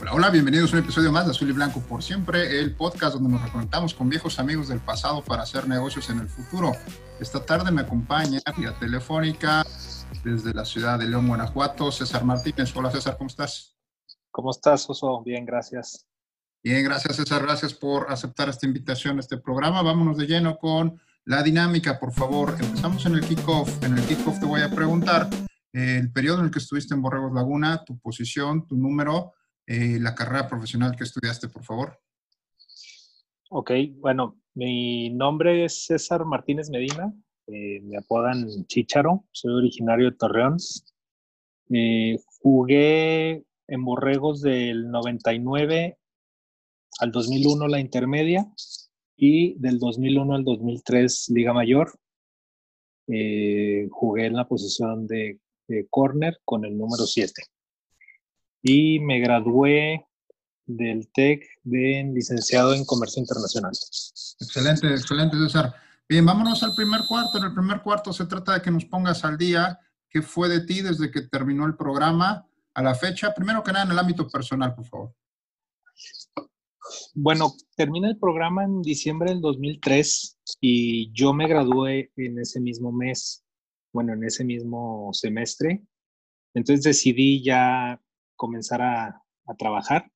Hola, hola, bienvenidos a un episodio más de Azul y Blanco por siempre, el podcast donde nos reconectamos con viejos amigos del pasado para hacer negocios en el futuro. Esta tarde me acompaña vía telefónica desde la ciudad de León, Guanajuato, César Martínez. Hola César, ¿cómo estás? ¿Cómo estás, Oso? Bien, gracias. Bien, gracias César, gracias por aceptar esta invitación a este programa. Vámonos de lleno con la dinámica, por favor. Empezamos en el kickoff. En el kickoff te voy a preguntar el periodo en el que estuviste en Borregos Laguna, tu posición, tu número eh, la carrera profesional que estudiaste, por favor. Ok, bueno, mi nombre es César Martínez Medina, eh, me apodan Chicharo, soy originario de Torreón. Eh, jugué en Borregos del 99 al 2001 la intermedia y del 2001 al 2003 Liga Mayor. jugué en la posición de, corner con el número 7 y me gradué del TEC de licenciado en Comercio Internacional. Excelente, excelente, César. Bien, vámonos al primer cuarto. En el primer cuarto se trata de que nos pongas al día qué fue de ti desde que terminó el programa a la fecha. Primero que nada, en el ámbito personal, por favor. Bueno, termina el programa en diciembre del 2003 y yo me gradué en ese mismo mes, bueno, en ese mismo semestre. Entonces decidí ya comenzar a, trabajar.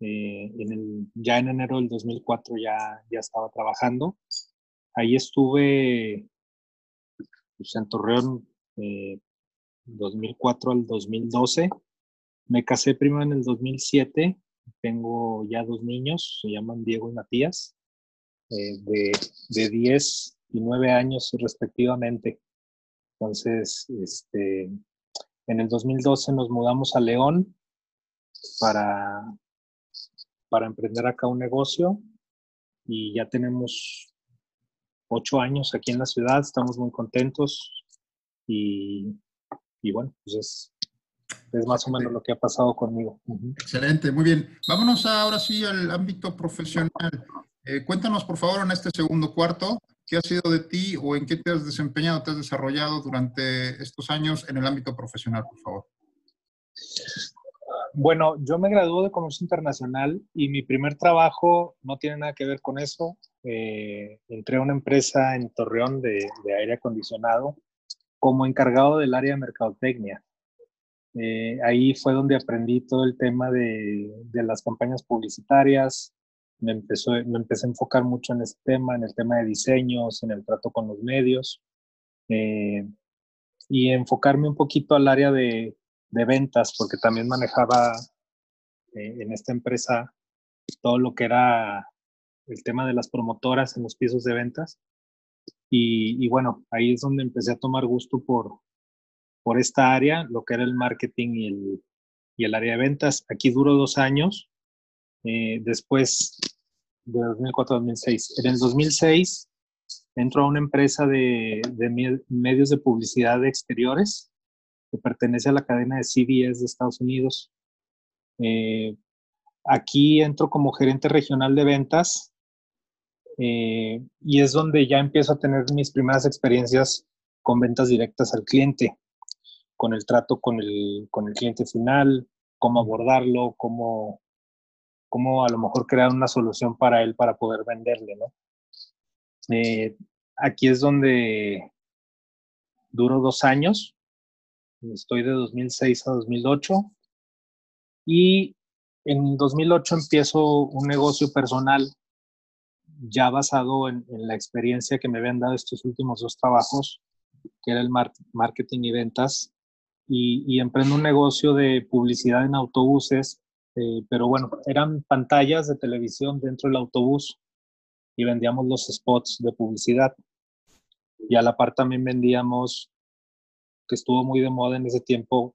Eh, ya en enero del 2004 ya, ya estaba trabajando. Ahí estuve pues, en Torreón 2004 eh, al 2012. Me casé primero en el 2007. Tengo ya dos niños, se llaman Diego y Matías, eh, de, de 10 y 9 años respectivamente. Entonces, este, en el 2012 nos mudamos a León para, para emprender acá un negocio y ya tenemos ocho años aquí en la ciudad, estamos muy contentos y, bueno, pues es, más o menos lo que ha pasado conmigo. Excelente, muy bien. Vámonos ahora sí al ámbito profesional. Eh, cuéntanos, por favor, en este segundo cuarto, ¿Qué ha sido de ti o en qué te has desempeñado, te has desarrollado durante estos años en el ámbito profesional, por favor? Bueno, yo me gradué de Comercio Internacional y mi primer trabajo no tiene nada que ver con eso. Eh, entré a una empresa en Torreón de, aire acondicionado como encargado del área de mercadotecnia. Eh, ahí fue donde aprendí todo el tema de, de las campañas publicitarias, me, empezó, me empecé a enfocar mucho en este tema, en el tema de diseños, en el trato con los medios, eh, y enfocarme un poquito al área de, de ventas, porque también manejaba eh, en esta empresa todo lo que era el tema de las promotoras en los pisos de ventas. Y, y, bueno, ahí es donde empecé a tomar gusto por, por esta área, lo que era el marketing y el, y el área de ventas. Aquí duró dos años eh, después de 2004 2006. En el 2006 entró a una empresa de, medios de publicidad de exteriores que pertenece a la cadena de CBS de Estados Unidos. Eh, aquí entro como gerente regional de ventas eh, y es donde ya empiezo a tener mis primeras experiencias con ventas directas al cliente, con el trato con el cliente final, cómo abordarlo, cómo cómo a lo mejor crear una solución para él para poder venderle, ¿no? Eh, aquí es donde duró dos años, estoy de 2006 a 2008 y en 2008 empiezo un negocio personal ya basado en, la experiencia que me habían dado estos últimos dos trabajos, que era el marketing y ventas, y, y emprendo un negocio de publicidad en autobuses eh, pero bueno, eran pantallas de televisión dentro del autobús y vendíamos los spots de publicidad. Y a la par también vendíamos, que estuvo muy de moda en ese tiempo,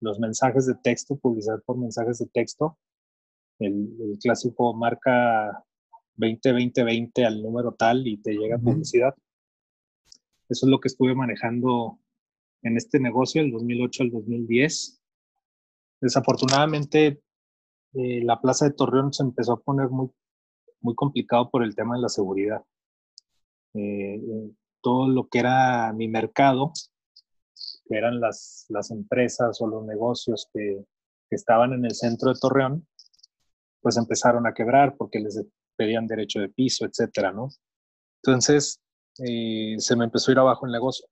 los mensajes de texto, publicidad por mensajes de texto, el, clásico marca 20-20-20 al número tal y te llega publicidad. Eso es lo que estuve manejando en este negocio del 2008 al 2010. Desafortunadamente, eh, la plaza de Torreón se empezó a poner muy, muy complicado por el tema de la seguridad. Eh, eh, todo lo que era mi mercado, que eran las, las empresas o los negocios que, que estaban en el centro de Torreón, pues empezaron a quebrar porque les pedían derecho de piso, etcétera, ¿no? Entonces, se me empezó a ir abajo el negocio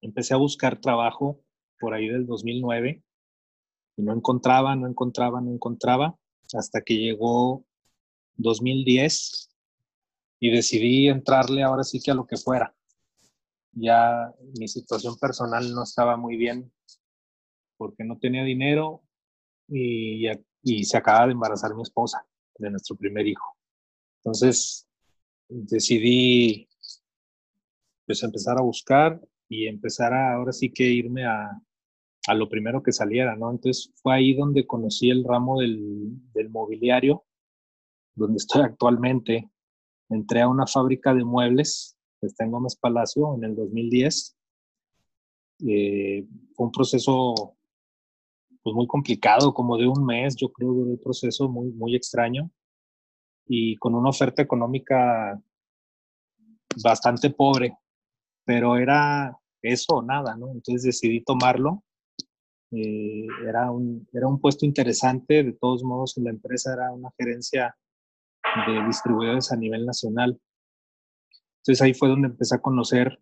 empecé a buscar trabajo por ahí del 2009 y no encontraba, no encontraba, no encontraba, hasta que llegó 2010 y decidí entrarle ahora sí que a lo que fuera. Ya mi situación personal no estaba muy bien porque no tenía dinero y, y se acaba de embarazar mi esposa de nuestro primer hijo. Entonces decidí pues empezar a buscar y empezar a, ahora sí que irme a, a lo primero que saliera, ¿no? Entonces fue ahí donde conocí el ramo del, del mobiliario, donde estoy actualmente. Entré a una fábrica de muebles que está en Gómez Palacio en el 2010. Eh, fue un proceso pues muy complicado, como de un mes, yo creo que un proceso muy, muy extraño y con una oferta económica bastante pobre pero era eso o nada, ¿no? Entonces decidí tomarlo. Eh, era, un, era un puesto interesante, de todos modos la empresa era una gerencia de distribuidores a nivel nacional. Entonces ahí fue donde empecé a conocer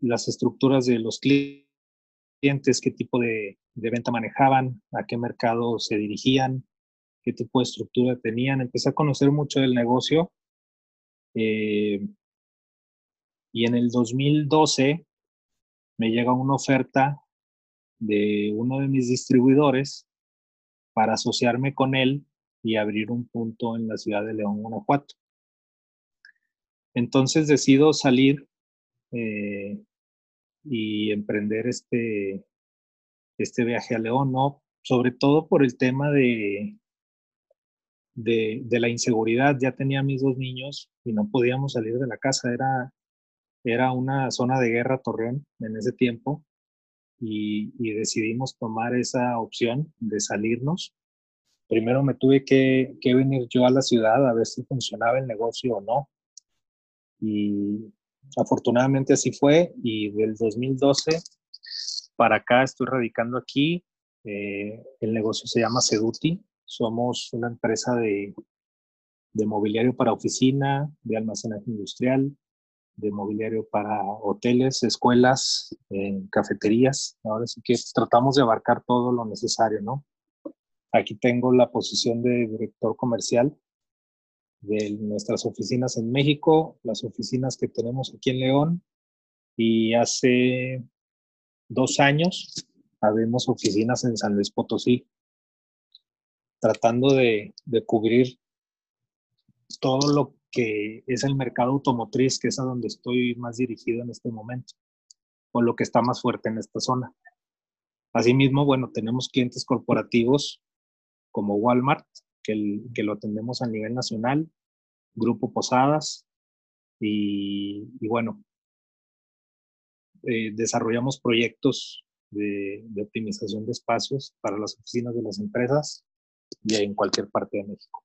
las estructuras de los clientes, qué tipo de, de venta manejaban, a qué mercado se dirigían, qué tipo de estructura tenían. Empecé a conocer mucho del negocio. Eh, y en el 2012 me llega una oferta de uno de mis distribuidores para asociarme con él y abrir un punto en la ciudad de León, Guanajuato. Entonces decido salir eh, y emprender este, este viaje a León, ¿no? Sobre todo por el tema de, de, de, la inseguridad. Ya tenía mis dos niños y no podíamos salir de la casa. Era, era una zona de guerra Torreón en ese tiempo y, decidimos tomar esa opción de salirnos. Primero me tuve que, venir yo a la ciudad a ver si funcionaba el negocio o no. Y afortunadamente así fue y del 2012 para acá estoy radicando aquí. Eh, el negocio se llama Seduti. Somos una empresa de, de mobiliario para oficina, de almacenaje industrial, de mobiliario para hoteles, escuelas, eh, cafeterías. Ahora sí que tratamos de abarcar todo lo necesario, ¿no? Aquí tengo la posición de director comercial de nuestras oficinas en México, las oficinas que tenemos aquí en León y hace dos años abrimos oficinas en San Luis Potosí, tratando de, de cubrir todo lo que es el mercado automotriz, que es a donde estoy más dirigido en este momento, o lo que está más fuerte en esta zona. Asimismo, bueno, tenemos clientes corporativos como Walmart, que, que lo atendemos a nivel nacional, Grupo Posadas, y, bueno, eh, desarrollamos proyectos de, optimización de espacios para las oficinas de las empresas y en cualquier parte de México.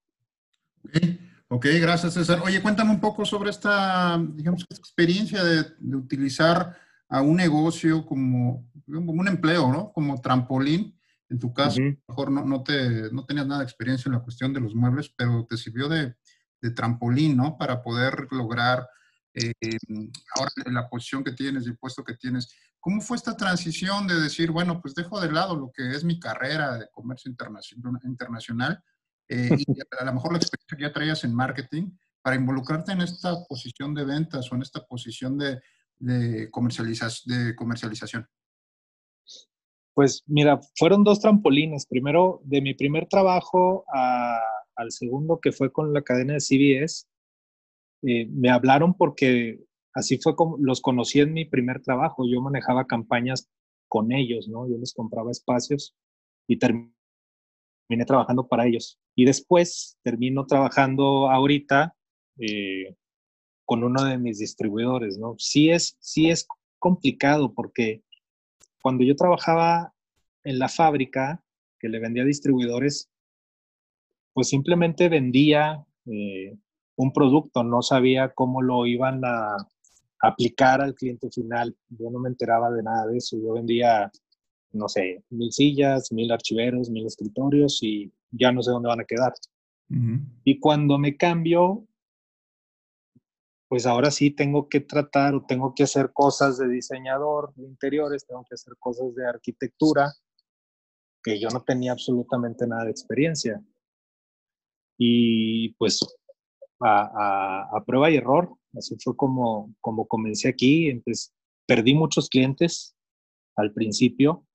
Ok, gracias César. Oye, cuéntame un poco sobre esta, digamos, experiencia de, utilizar a un negocio como, un empleo, ¿no? Como trampolín. En tu caso, a lo mejor no, no, te, no tenías nada de experiencia en la cuestión de los muebles, pero te sirvió de, de trampolín, ¿no? Para poder lograr eh, ahora la posición que tienes y el puesto que tienes. ¿Cómo fue esta transición de decir, bueno, pues dejo de lado lo que es mi carrera de comercio internacional eh, y a lo mejor la experiencia que ya traías en marketing para involucrarte en esta posición de ventas o en esta posición de, de, de comercialización? Pues mira, fueron dos trampolines. Primero, de mi primer trabajo al segundo, que fue con la cadena de CBS, eh, me hablaron porque así fue como los conocí en mi primer trabajo. Yo manejaba campañas con ellos, ¿no? Yo les compraba espacios y terminé trabajando para ellos. Y después termino trabajando ahorita eh, con uno de mis distribuidores, ¿no? Sí es, sí es complicado porque cuando yo trabajaba en la fábrica que le vendía a distribuidores, pues simplemente vendía eh, un producto, no sabía cómo lo iban a aplicar al cliente final. Yo no me enteraba de nada de eso. Yo vendía, no sé, mil sillas, mil archiveros, mil escritorios y ya no sé dónde van a quedar. Y cuando me cambio, pues ahora sí tengo que tratar o tengo que hacer cosas de diseñador de interiores, tengo que hacer cosas de arquitectura, que yo no tenía absolutamente nada de experiencia. Y pues a, prueba y error. Así fue como, como comencé aquí. Entonces, perdí muchos clientes al principio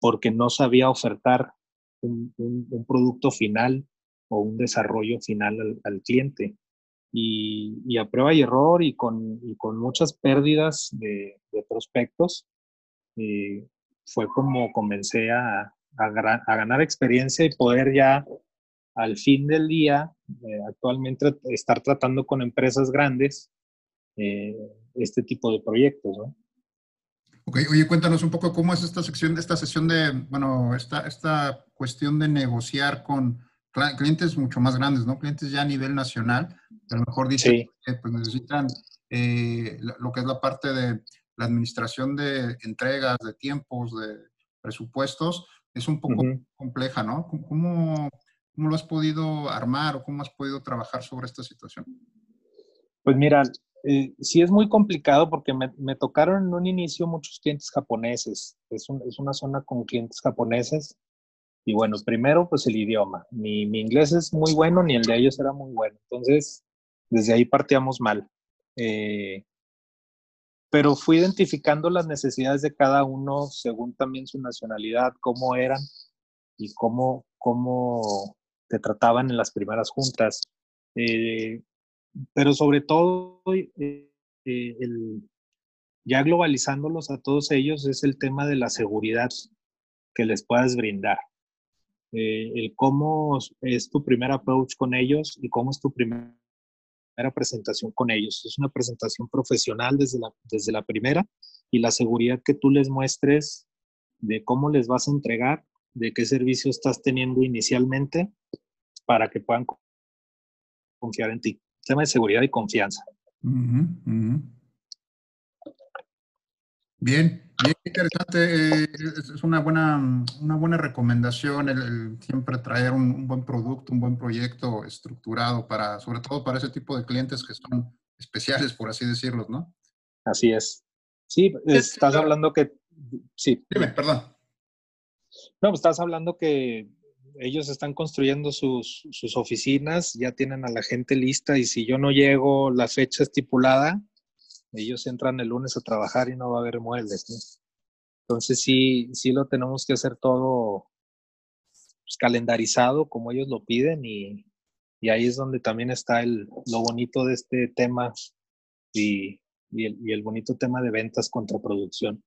porque no sabía ofertar un, producto final o un desarrollo final al, cliente. Y, a prueba y error y con, muchas pérdidas de, prospectos, eh, fue como comencé a, a, ganar experiencia y poder ya al fin del día, eh, actualmente estar tratando con empresas grandes eh, este tipo de proyectos, ¿no? Ok, oye, cuéntanos un poco cómo es esta sección, esta sesión de, bueno, esta, esta cuestión de negociar con clientes mucho más grandes, ¿no? Clientes ya a nivel nacional, a lo mejor dicen que pues, necesitan eh, lo que es la parte de la administración de entregas, de tiempos, de presupuestos, es un poco compleja, ¿no? ¿Cómo, ¿Cómo lo has podido armar o cómo has podido trabajar sobre esta situación? Pues mira, eh, sí es muy complicado porque me, tocaron en un inicio muchos clientes japoneses. Es, una zona con clientes japoneses. Y bueno, primero pues el idioma. Ni mi inglés es muy bueno ni el de ellos era muy bueno. Entonces, desde ahí partíamos mal. Eh, pero fui identificando las necesidades de cada uno según también su nacionalidad, cómo eran y cómo, cómo te trataban en las primeras juntas. Eh, pero sobre todo, eh, eh, ya globalizándolos a todos ellos, es el tema de la seguridad que les puedas brindar. el cómo es tu primer approach con ellos y cómo es tu primera presentación con ellos. Es una presentación profesional desde la, desde la primera y la seguridad que tú les muestres de cómo les vas a entregar, de qué servicio estás teniendo inicialmente para que puedan confiar en ti. Tema de seguridad y confianza. Bien, bien interesante. Eh, es una buena, una buena recomendación el, siempre traer un, buen producto, un buen proyecto estructurado para, sobre todo para ese tipo de clientes que son especiales, por así decirlo, ¿no? Así es. Sí, estás hablando que, sí. Dime, perdón. No, pues estás hablando que ellos están construyendo sus, oficinas, ya tienen a la gente lista y si yo no llego la fecha estipulada, ellos entran el lunes a trabajar y no va a haber muebles. Entonces sí, sí lo tenemos que hacer todo pues, calendarizado como ellos lo piden y, ahí es donde también está el, lo bonito de este tema y, el, y el bonito tema de ventas contra producción.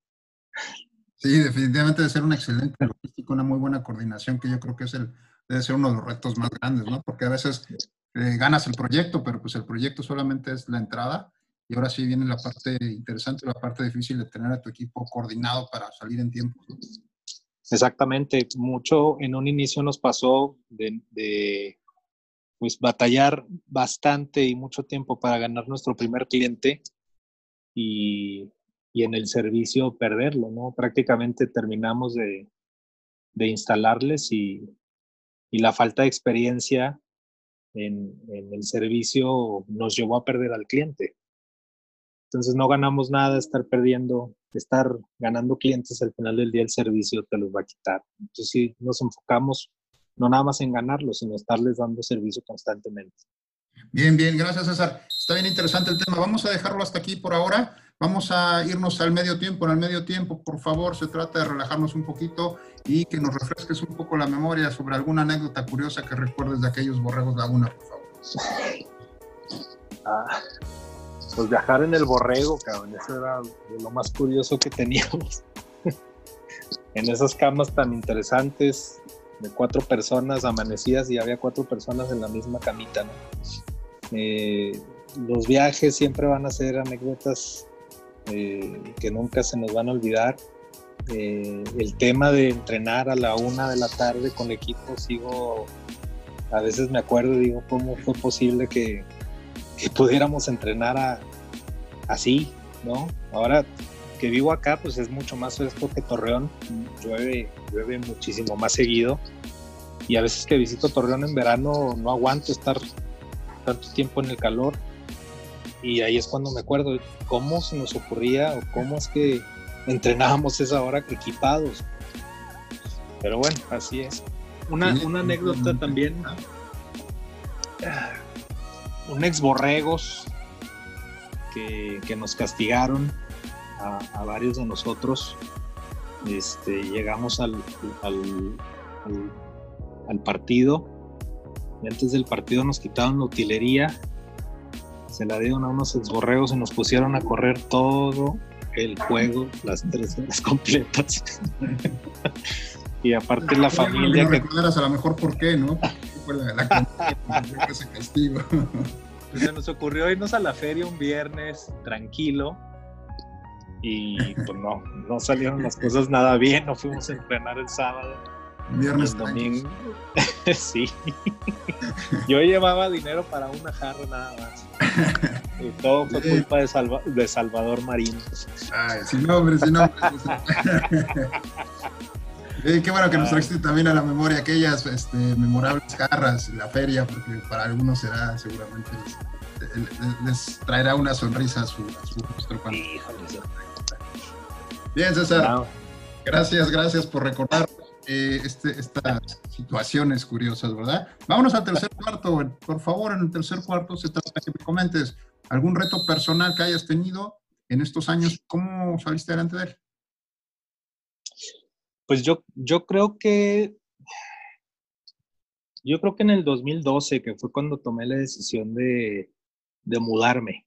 Sí, definitivamente debe ser una excelente logística, una muy buena coordinación, que yo creo que es el, debe ser uno de los retos más grandes, ¿no? Porque a veces eh, ganas el proyecto, pero pues el proyecto solamente es la entrada y ahora sí viene la parte interesante, la parte difícil de tener a tu equipo coordinado para salir en tiempo. Exactamente, mucho en un inicio nos pasó de, de pues batallar bastante y mucho tiempo para ganar nuestro primer cliente y y en el servicio perderlo, ¿no? Prácticamente terminamos de, instalarles y, la falta de experiencia en, el servicio nos llevó a perder al cliente. Entonces no ganamos nada estar perdiendo, estar ganando clientes al final del día el servicio te los va a quitar. Entonces sí nos enfocamos no nada más en ganarlos, sino estarles dando servicio constantemente. Bien, bien, gracias César. Está bien interesante el tema. Vamos a dejarlo hasta aquí por ahora. Vamos a irnos al medio tiempo. En el medio tiempo, por favor, se trata de relajarnos un poquito y que nos refresques un poco la memoria sobre alguna anécdota curiosa que recuerdes de aquellos borregos laguna, por favor. Ah, pues viajar en el borrego, cabrón, eso era lo más curioso que teníamos. en esas camas tan interesantes de cuatro personas amanecidas y había cuatro personas en la misma camita, ¿no? Eh, los viajes siempre van a ser anécdotas eh, que nunca se nos van a olvidar. Eh, el tema de entrenar a la una de la tarde con el equipo, sigo, a veces me acuerdo digo, ¿cómo fue posible que, pudiéramos entrenar así, ¿no? Ahora que vivo acá, pues es mucho más fresco que Torreón, llueve, llueve muchísimo más seguido. Y a veces que visito Torreón en verano no aguanto estar tanto tiempo en el calor. Y ahí es cuando me acuerdo cómo se nos ocurría o cómo es que entrenábamos esa hora equipados. Pero bueno, así es. Una, una anécdota también. Un ex borregos que, que nos castigaron a, varios de nosotros. Este, llegamos al, al, al, partido y antes del partido nos quitaron la utilería, se la dieron a unos exborreos y nos pusieron a correr todo el juego, las tres horas completas. y aparte la familia no que... a lo mejor por qué, ¿no? Fue la, la ese castigo. Pues se nos ocurrió irnos a la feria un viernes tranquilo y pues no, no salieron las cosas nada bien, no fuimos a entrenar el sábado. Viernes domingo. sí. Yo llevaba dinero para una jarra nada más. Y todo fue culpa de, de Salvador Marín. Ay, sin nombre, sin nombre. qué bueno que nos trajiste también a la memoria aquellas este, memorables jarras, la feria, porque para algunos será seguramente les, traerá una sonrisa a su, rostro. Bien, César. Gracias, gracias por recordar eh, este, estas situaciones curiosas, ¿verdad? Vámonos al tercer cuarto, por favor, en el tercer cuarto se trata que me comentes algún reto personal que hayas tenido en estos años, ¿cómo saliste adelante de él? Pues yo, yo creo que yo creo que en el 2012, que fue cuando tomé la decisión de, mudarme,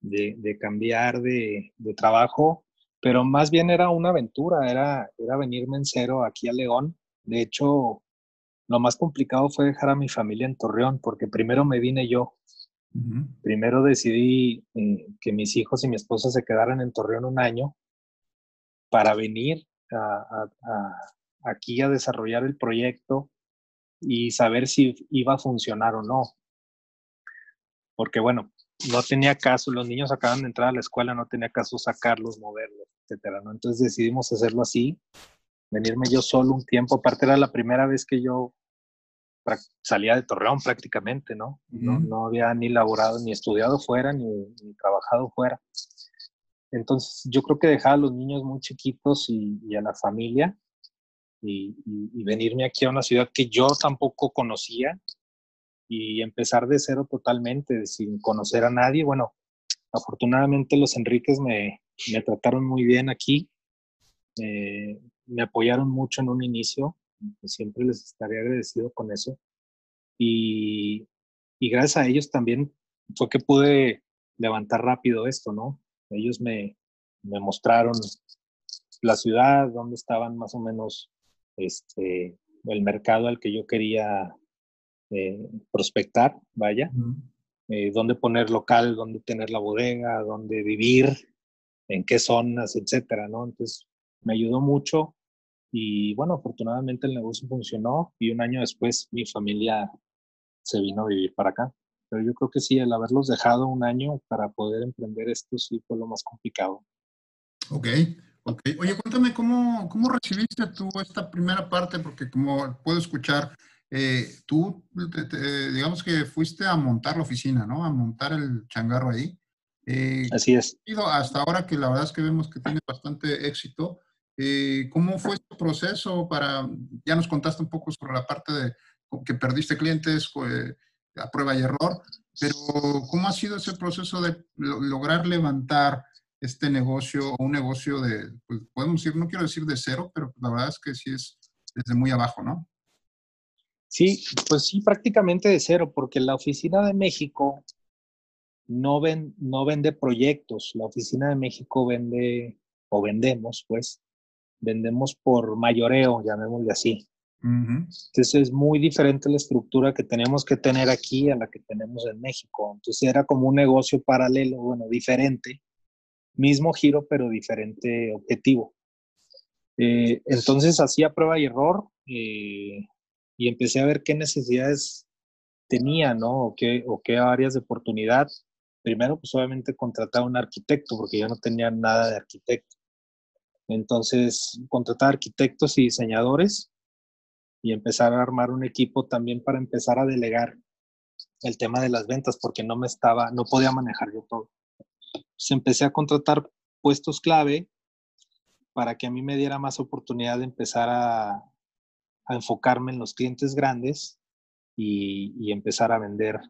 de, cambiar de, trabajo, pero más bien era una aventura, era, era venirme en cero aquí a León. De hecho, lo más complicado fue dejar a mi familia en Torreón, porque primero me vine yo. Primero decidí eh, que mis hijos y mi esposa se quedaran en Torreón un año para venir a, aquí a desarrollar el proyecto y saber si iba a funcionar o no. Porque bueno, no tenía caso, los niños acaban de entrar a la escuela, no tenía caso sacarlos, moverlos, etcétera, ¿no? Entonces decidimos hacerlo así, venirme yo solo un tiempo, aparte era la primera vez que yo salía de Torreón prácticamente, ¿no? no, no, había ni laborado, ni estudiado fuera, ni, trabajado fuera. Entonces yo creo que dejar a los niños muy chiquitos y, a la familia y, y, venirme aquí a una ciudad que yo tampoco conocía y empezar de cero totalmente, sin conocer a nadie. Bueno, afortunadamente los Enríquez me, trataron muy bien aquí, eh, me apoyaron mucho en un inicio, siempre les estaré agradecido con eso. Y, gracias a ellos también fue que pude levantar rápido esto, ¿no? Ellos me, me mostraron la ciudad, dónde estaban más o menos este, el mercado al que yo quería eh, prospectar, vaya, eh, dónde poner local, dónde tener la bodega, dónde vivir, en qué zonas, etcétera, ¿no? Entonces, me ayudó mucho y bueno, afortunadamente el negocio funcionó y un año después mi familia se vino a vivir para acá. Pero yo creo que sí, el haberlos dejado un año para poder emprender esto sí fue lo más complicado. Ok, ok. Oye, cuéntame cómo, cómo recibiste tú esta primera parte, porque como puedo escuchar, eh, tú, digamos que fuiste a montar la oficina, ¿no? A montar el changarro ahí. Eh, Así es. Hasta ahora que la verdad es que vemos que tiene bastante éxito. Eh, ¿Cómo fue tu proceso para, ya nos contaste un poco sobre la parte de que perdiste clientes a prueba y error, pero ¿cómo ha sido ese proceso de lograr levantar este negocio o un negocio de, pues podemos decir, no quiero decir de cero, pero la verdad es que sí es desde muy abajo, ¿no? Sí, pues sí, prácticamente de cero, porque la oficina de México no, ven, no vende proyectos, la oficina de México vende, o vendemos, pues, vendemos por mayoreo, llamémosle así. Entonces es muy diferente la estructura que tenemos que tener aquí a la que tenemos en México. Entonces era como un negocio paralelo, bueno, diferente, mismo giro, pero diferente objetivo. Eh, entonces hacía prueba y error eh, y empecé a ver qué necesidades tenía, ¿no? O qué, o qué áreas de oportunidad. Primero, pues obviamente contratar a un arquitecto, porque yo no tenía nada de arquitecto. Entonces, contratar arquitectos y diseñadores y empezar a armar un equipo también para empezar a delegar el tema de las ventas, porque no me estaba, no podía manejar yo todo. Entonces empecé a contratar puestos clave para que a mí me diera más oportunidad de empezar a, a enfocarme en los clientes grandes y, empezar a vender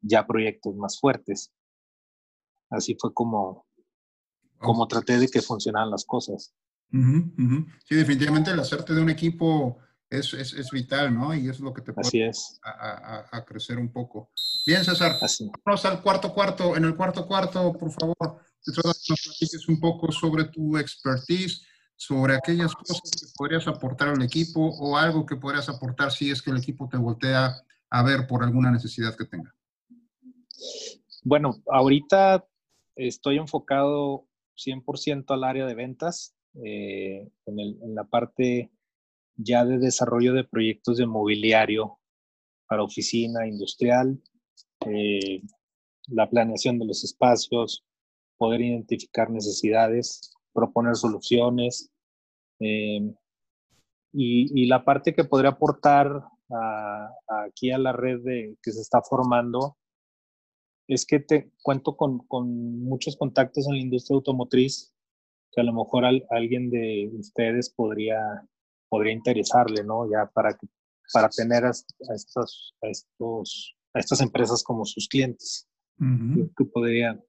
ya proyectos más fuertes. Así fue como, como traté de que funcionaran las cosas. Sí, definitivamente el hacerte de un equipo es, es, es, vital, ¿no? Y es lo que te puede es. A, a, crecer un poco. Bien, César. Vamos al cuarto cuarto. En el cuarto cuarto, por favor, te que nos platiques un poco sobre tu expertise, sobre aquellas cosas que podrías aportar al equipo o algo que podrías aportar si es que el equipo te voltea a ver por alguna necesidad que tenga. Bueno, ahorita estoy enfocado 100% al área de ventas, eh, en, la parte ya de desarrollo de proyectos de mobiliario para oficina industrial, eh, la planeación de los espacios, poder identificar necesidades, proponer soluciones. Eh, y, la parte que podría aportar aquí a la red de, que se está formando es que te cuento con, con, muchos contactos en la industria automotriz que a lo mejor alguien de ustedes podría, podría interesarle, ¿no? Ya para, que, para tener a, estos, a, estos, a estas empresas como sus clientes, que podría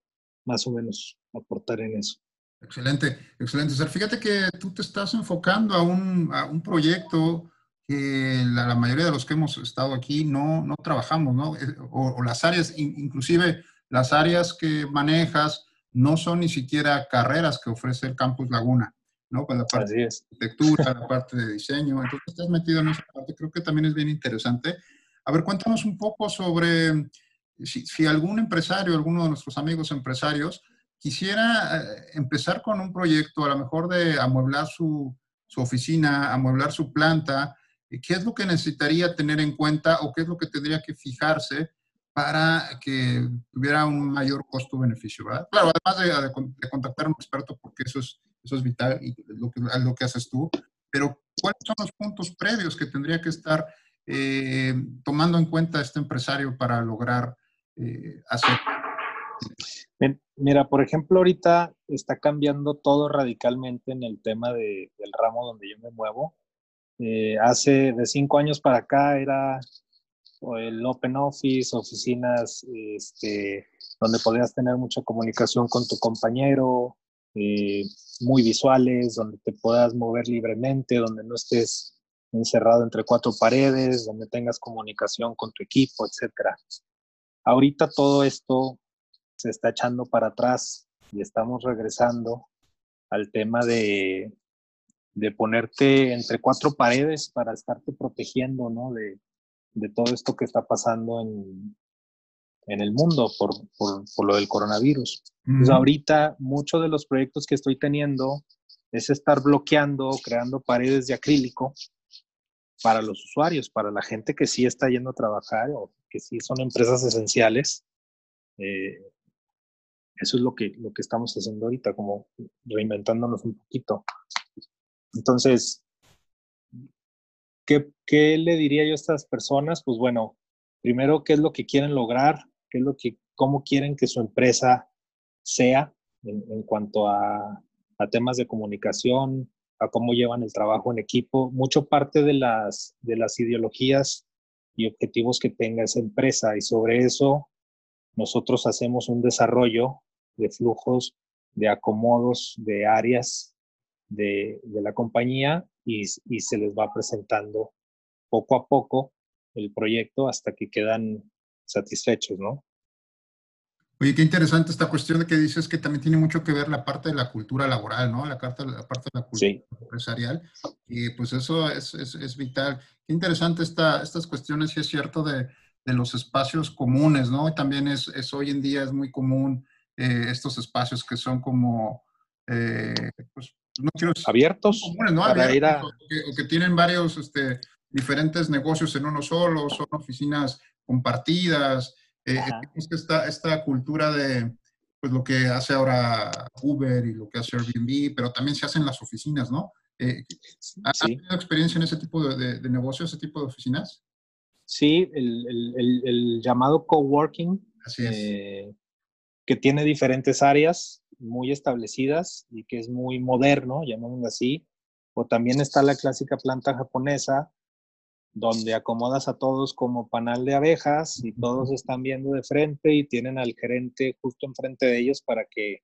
más o menos aportar en eso. Excelente, excelente. fíjate que tú te estás enfocando a un, a un proyecto que la, mayoría de los que hemos estado aquí no, no trabajamos, ¿no? Eh, o, las áreas, inclusive las áreas que manejas no son ni siquiera carreras que ofrece el Campus Laguna, ¿no? Con la parte de arquitectura, la parte de diseño. Entonces, estás metido en esa parte, creo que también es bien interesante. A ver, cuéntanos un poco sobre si, si algún empresario, alguno de nuestros amigos empresarios, quisiera eh, empezar con un proyecto, a lo mejor de amueblar su, oficina, amueblar su planta, ¿qué es lo que necesitaría tener en cuenta o qué es lo que tendría que fijarse para que tuviera un mayor costo-beneficio? Claro, además de, contactar a un experto, porque eso es, eso es vital y lo que, lo que haces tú, pero ¿cuáles son los puntos previos que tendría que estar eh, tomando en cuenta este empresario para lograr eh, hacer Mira, por ejemplo, ahorita está cambiando todo radicalmente en el tema del ramo donde yo me muevo. Eh, hace de cinco años para acá era el Open Office, oficinas este, donde podías tener mucha comunicación con tu compañero, eh, muy visuales, donde te puedas mover libremente, donde no estés encerrado entre cuatro paredes, donde tengas comunicación con tu equipo, etc. Ahorita todo esto se está echando para atrás y estamos regresando al tema de, de ponerte entre cuatro paredes para estarte protegiendo ¿no? de, de todo esto que está pasando en, en el mundo por, por, por, lo del coronavirus. ahorita muchos de los proyectos que estoy teniendo es estar bloqueando, creando paredes de acrílico para los usuarios, para la gente que sí está yendo a trabajar o que sí son empresas esenciales. Eh, eso es lo que, lo que estamos haciendo ahorita, como reinventándonos un poquito. Entonces, ¿qué, ¿qué, le diría yo a estas personas? Pues bueno, primero, ¿qué es lo que quieren lograr? ¿Qué es lo que, cómo quieren que su empresa sea en, en cuanto a, a, temas de comunicación, a cómo llevan el trabajo en equipo? Mucho parte de las, de las ideologías y objetivos que tenga esa empresa y sobre eso nosotros hacemos un desarrollo de flujos, de acomodos, de áreas de, la compañía y, se les va presentando poco a poco el proyecto hasta que quedan satisfechos, ¿no? Oye, qué interesante esta cuestión de que dices que también tiene mucho que ver la parte de la cultura laboral, ¿no? La, parte, la parte de la cultura empresarial. Y pues eso es, es, es, vital. Qué interesante esta, estas cuestiones, si es cierto, de, de, los espacios comunes, ¿no? Y también es, es hoy en día es muy común eh, estos espacios que son como, eh, pues, no quiero abiertos, comunes, ¿no? Abiertos, o, que, o, que, tienen varios este, diferentes negocios en uno solo, son oficinas compartidas. Eh, que esta, esta cultura de pues, lo que hace ahora Uber y lo que hace Airbnb, pero también se hace en las oficinas, ¿no? Eh, ¿Has tenido experiencia en ese tipo de, de, negocios, ese tipo de oficinas? Sí, el, el, el, llamado coworking, eh, que tiene diferentes áreas muy establecidas y que es muy moderno, llamémoslo así. O también está la clásica planta japonesa, donde acomodas a todos como panal de abejas y todos están viendo de frente y tienen al gerente justo enfrente de ellos para que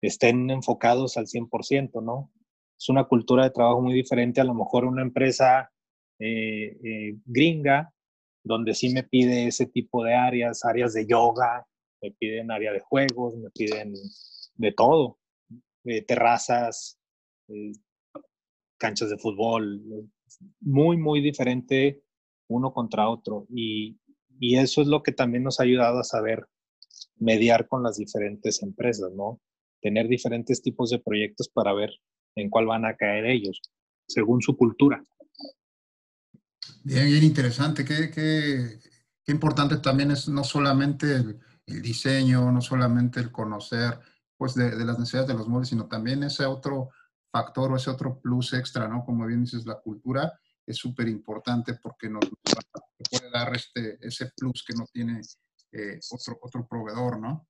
estén enfocados al 100%, ¿no? Es una cultura de trabajo muy diferente a lo mejor una empresa eh, eh, gringa, donde sí me pide ese tipo de áreas, áreas de yoga, me piden área de juegos, me piden de todo, de terrazas, eh, canchas de fútbol, muy, muy diferente uno contra otro. Y, y eso es lo que también nos ha ayudado a saber mediar con las diferentes empresas, ¿no? Tener diferentes tipos de proyectos para ver en cuál van a caer ellos, según su cultura. Bien, bien interesante. Qué, qué, qué importante también es no solamente el, diseño, no solamente el conocer pues de, de, las necesidades de los móviles, sino también ese otro factor o ese otro plus extra, ¿no? Como bien dices, la cultura es súper importante porque nos, puede dar este, ese plus que no tiene eh, otro, otro proveedor, ¿no?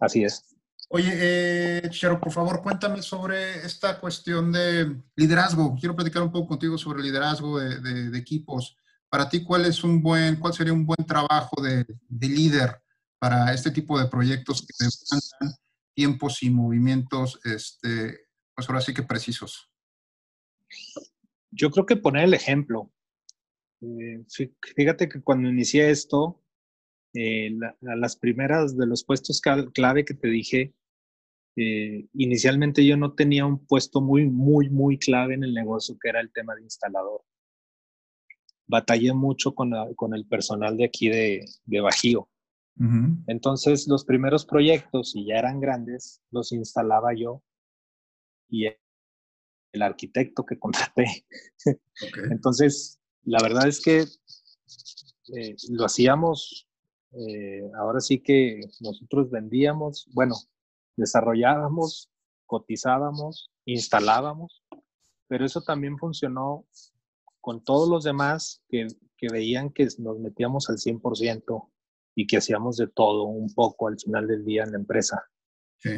Así es. Oye, eh, Chero, por favor, cuéntame sobre esta cuestión de liderazgo. Quiero platicar un poco contigo sobre liderazgo de, de, de equipos. Para ti, ¿cuál es un buen, cuál sería un buen trabajo de, de líder para este tipo de proyectos que demandan tiempos y movimientos este, pues ahora sí que precisos? Yo creo que poner el ejemplo. Eh, fíjate que cuando inicié esto, eh, la, las primeras de los puestos clave que te dije, eh, inicialmente yo no tenía un puesto muy, muy, muy clave en el negocio, que era el tema de instalador. Batallé mucho con, la, con el personal de aquí de, de Bajío. Uh -huh. Entonces, los primeros proyectos, y ya eran grandes, los instalaba yo y el arquitecto que contraté. Okay. Entonces, la verdad es que eh, lo hacíamos, eh, ahora sí que nosotros vendíamos, bueno, desarrollábamos, cotizábamos, instalábamos, pero eso también funcionó con todos los demás que, que veían que nos metíamos al 100% y que hacíamos de todo un poco al final del día en la empresa. Sí.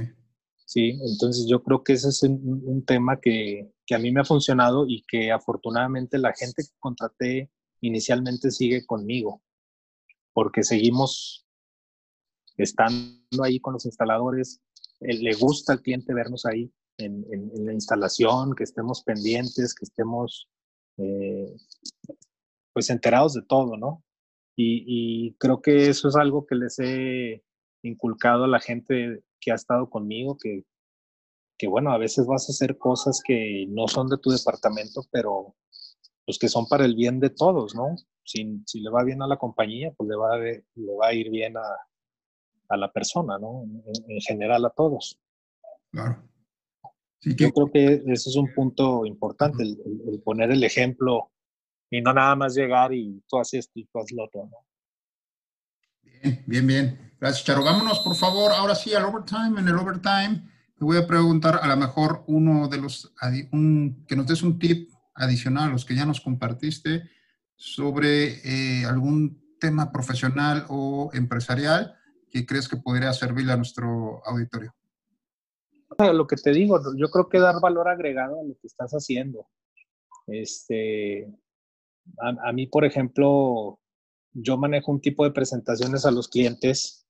Sí, entonces yo creo que ese es un, un tema que, que, a mí me ha funcionado y que afortunadamente la gente que contraté inicialmente sigue conmigo, porque seguimos estando ahí con los instaladores, eh, le gusta al cliente vernos ahí en, en, en la instalación, que estemos pendientes, que estemos eh, pues enterados de todo, ¿no? Y, y creo que eso es algo que les he inculcado a la gente que ha estado conmigo, que, que bueno, a veces vas a hacer cosas que no son de tu departamento, pero pues que son para el bien de todos, ¿no? Si, si le va bien a la compañía, pues le va a, le va a ir bien a, a la persona, ¿no? En, en, general a todos. Claro. Sí, que... Yo creo que ese es un punto importante, el, el, poner el ejemplo y no nada más llegar y tú haces esto y tú haces lo otro, ¿no? Bien, bien, bien. Gracias, Charo. Vámonos, por favor, ahora sí al overtime. En el overtime te voy a preguntar a lo mejor uno de los, un, que nos des un tip adicional a los que ya nos compartiste sobre eh, algún tema profesional o empresarial que crees que podría servirle a nuestro auditorio. Lo que te digo, yo creo que dar valor agregado a lo que estás haciendo. Este, a, mí, por ejemplo, yo manejo un tipo de presentaciones a los clientes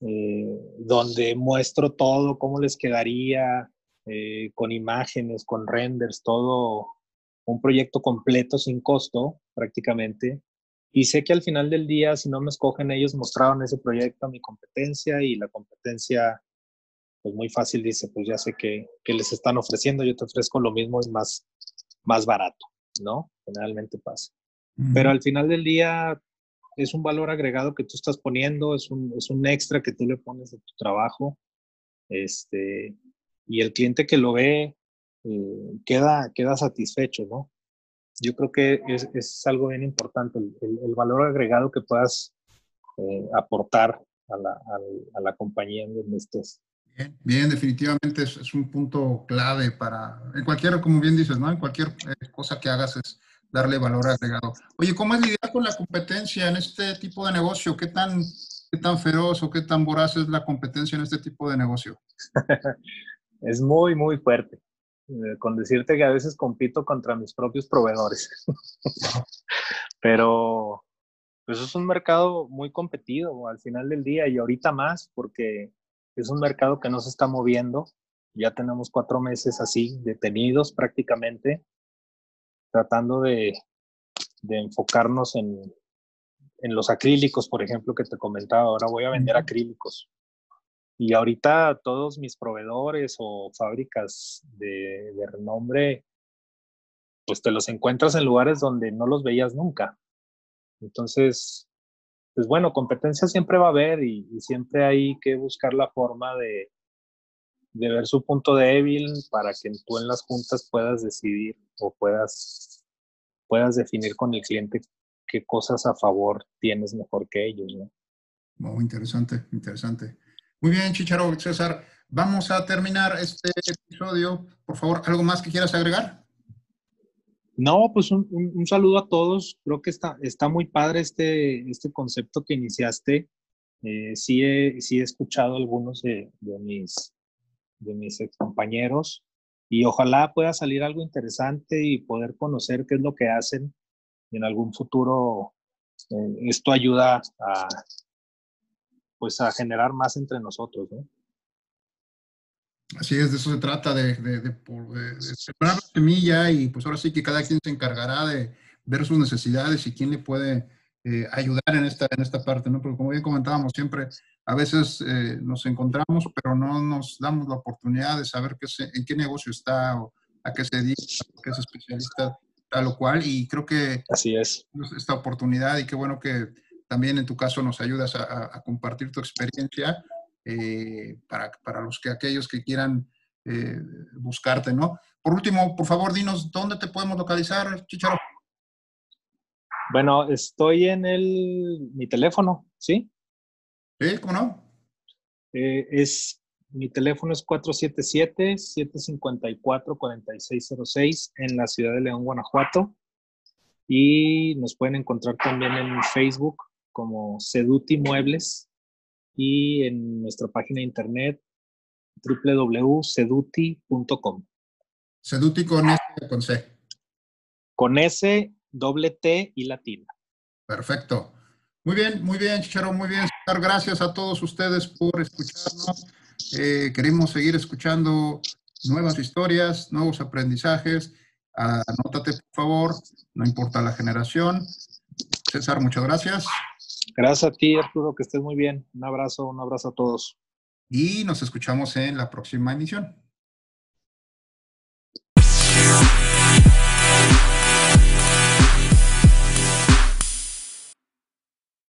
eh, donde muestro todo, cómo les quedaría, eh, con imágenes, con renders, todo un proyecto completo sin costo prácticamente. Y sé que al final del día, si no me escogen, ellos mostraron ese proyecto a mi competencia y la competencia, pues muy fácil dice, pues ya sé que, que les están ofreciendo, yo te ofrezco lo mismo y más, más barato, ¿no? Generalmente pasa. Pero al final del día es un valor agregado que tú estás poniendo, es un, es un extra que tú le pones a tu trabajo. Este, y el cliente que lo ve eh, queda, queda satisfecho, ¿no? Yo creo que es, es algo bien importante, el, el, valor agregado que puedas eh, aportar a la, a, la, compañía en donde estés. Bien, definitivamente es, es, un punto clave para, en cualquier, como bien dices, ¿no? En cualquier eh, cosa que hagas es darle valor agregado. Oye, ¿cómo es lidiar con la competencia en este tipo de negocio? ¿Qué tan, qué tan feroz o qué tan voraz es la competencia en este tipo de negocio? es muy, muy fuerte. Eh, con decirte que a veces compito contra mis propios proveedores. Pero pues es un mercado muy competido al final del día y ahorita más porque es un mercado que no se está moviendo. Ya tenemos cuatro meses así, detenidos prácticamente, tratando de, de enfocarnos en, en los acrílicos, por ejemplo, que te comentaba. Ahora voy a vender acrílicos. Y ahorita todos mis proveedores o fábricas de, renombre, pues te los encuentras en lugares donde no los veías nunca. Entonces, pues bueno, competencia siempre va a haber y, siempre hay que buscar la forma de, ver su punto débil para que tú en las juntas puedas decidir o puedas, definir con el cliente qué cosas a favor tienes mejor que ellos. Muy interesante, interesante. Muy bien, Chicharo, César. Vamos a terminar este episodio. Por favor, ¿algo más que quieras agregar? No, pues un, saludo a todos. Creo que está, está muy padre este, este concepto que iniciaste. Eh, sí, he, sí he escuchado algunos de, mis, de mis compañeros y ojalá pueda salir algo interesante y poder conocer qué es lo que hacen. Y en algún futuro eh, esto ayuda a, pues a generar más entre nosotros, ¿no? Así es, de eso se trata, de, de, de, sembrar la semilla y pues ahora sí que cada quien se encargará de ver sus necesidades y quién le puede eh, ayudar en esta, en esta parte, ¿no? Porque como bien comentábamos siempre, a veces eh, nos encontramos, pero no nos damos la oportunidad de saber qué en qué negocio está o a qué se dedica, a qué es especialista, tal o cual, y creo que Así es. esta oportunidad y qué bueno que también en tu caso nos ayudas a, compartir tu experiencia eh, para, para, los que aquellos que quieran eh, buscarte, ¿no? Por último, por favor, dinos dónde te podemos localizar, Chicharo. Bueno, estoy en el, mi teléfono, ¿sí? Sí, ¿cómo no? Eh, es, mi teléfono es 477-754-4606 en la ciudad de León, Guanajuato. Y nos pueden encontrar también en Facebook como Seduti Muebles y en nuestra página de internet www.seduti.com. Seduti con S o con C. Con S, doble T y latina. Perfecto. Muy bien, muy bien, Chicharo, muy bien. Gracias a todos ustedes por escucharnos. Eh, queremos seguir escuchando nuevas historias, nuevos aprendizajes. Anótate, por favor, no importa la generación. César, muchas gracias. Gracias a ti, Arturo, que estés muy bien. Un abrazo, un abrazo a todos. Y nos escuchamos en la próxima emisión.